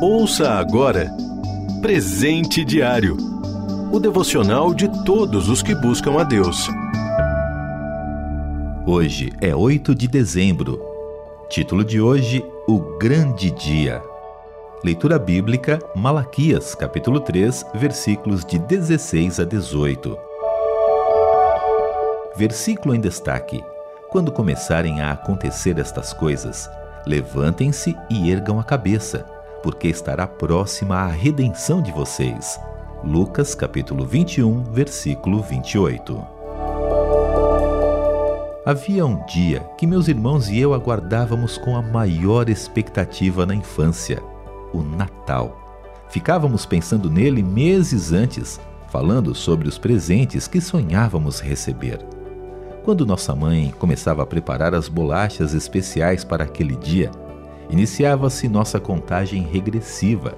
Ouça agora Presente Diário o devocional de todos os que buscam a Deus. Hoje é 8 de dezembro. Título de hoje: O Grande Dia. Leitura bíblica, Malaquias, capítulo 3, versículos de 16 a 18. Versículo em destaque. Quando começarem a acontecer estas coisas, levantem-se e ergam a cabeça, porque estará próxima a redenção de vocês. Lucas capítulo 21, versículo 28. Havia um dia que meus irmãos e eu aguardávamos com a maior expectativa na infância, o Natal. Ficávamos pensando nele meses antes, falando sobre os presentes que sonhávamos receber. Quando nossa mãe começava a preparar as bolachas especiais para aquele dia, iniciava-se nossa contagem regressiva.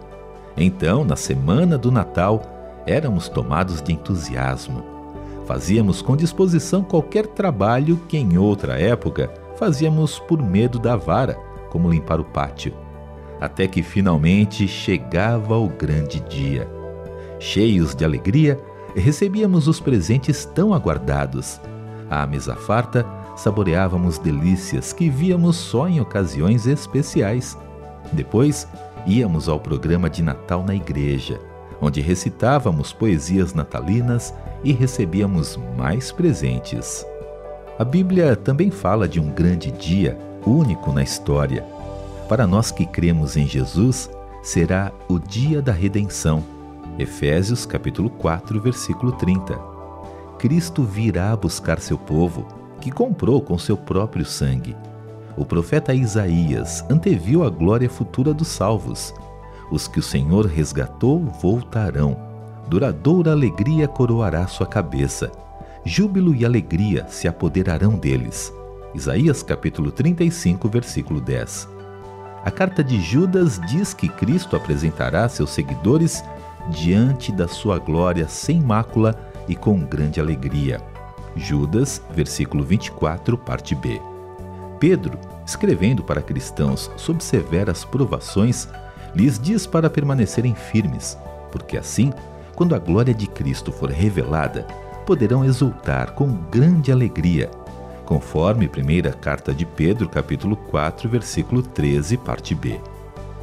Então, na semana do Natal, éramos tomados de entusiasmo. Fazíamos com disposição qualquer trabalho que em outra época fazíamos por medo da vara, como limpar o pátio. Até que finalmente chegava o grande dia. Cheios de alegria, recebíamos os presentes tão aguardados. À mesa farta, saboreávamos delícias que víamos só em ocasiões especiais. Depois, íamos ao programa de Natal na igreja onde recitávamos poesias natalinas e recebíamos mais presentes. A Bíblia também fala de um grande dia, único na história. Para nós que cremos em Jesus, será o dia da redenção. Efésios capítulo 4, versículo 30. Cristo virá buscar seu povo, que comprou com seu próprio sangue. O profeta Isaías anteviu a glória futura dos salvos os que o Senhor resgatou voltarão. Duradoura alegria coroará sua cabeça. Júbilo e alegria se apoderarão deles. Isaías capítulo 35, versículo 10. A carta de Judas diz que Cristo apresentará seus seguidores diante da sua glória sem mácula e com grande alegria. Judas, versículo 24, parte B. Pedro, escrevendo para cristãos sob severas provações, lhes diz para permanecerem firmes, porque assim, quando a glória de Cristo for revelada, poderão exultar com grande alegria, conforme primeira carta de Pedro, capítulo 4, versículo 13, parte B.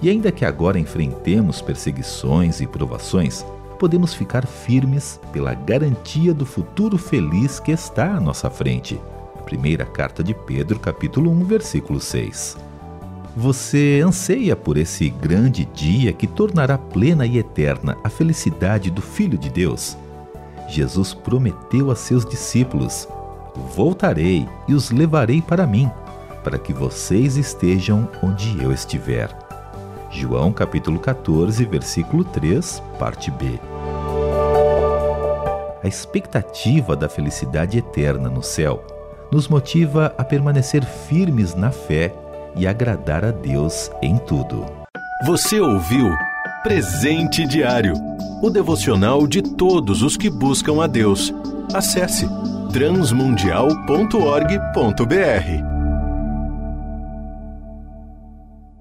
E ainda que agora enfrentemos perseguições e provações, podemos ficar firmes pela garantia do futuro feliz que está à nossa frente. Primeira carta de Pedro, capítulo 1, versículo 6. Você anseia por esse grande dia que tornará plena e eterna a felicidade do Filho de Deus? Jesus prometeu a seus discípulos: Voltarei e os levarei para mim, para que vocês estejam onde eu estiver. João capítulo 14, versículo 3, parte B. A expectativa da felicidade eterna no céu nos motiva a permanecer firmes na fé e agradar a Deus em tudo. Você ouviu Presente Diário o devocional de todos os que buscam a Deus. Acesse transmundial.org.br.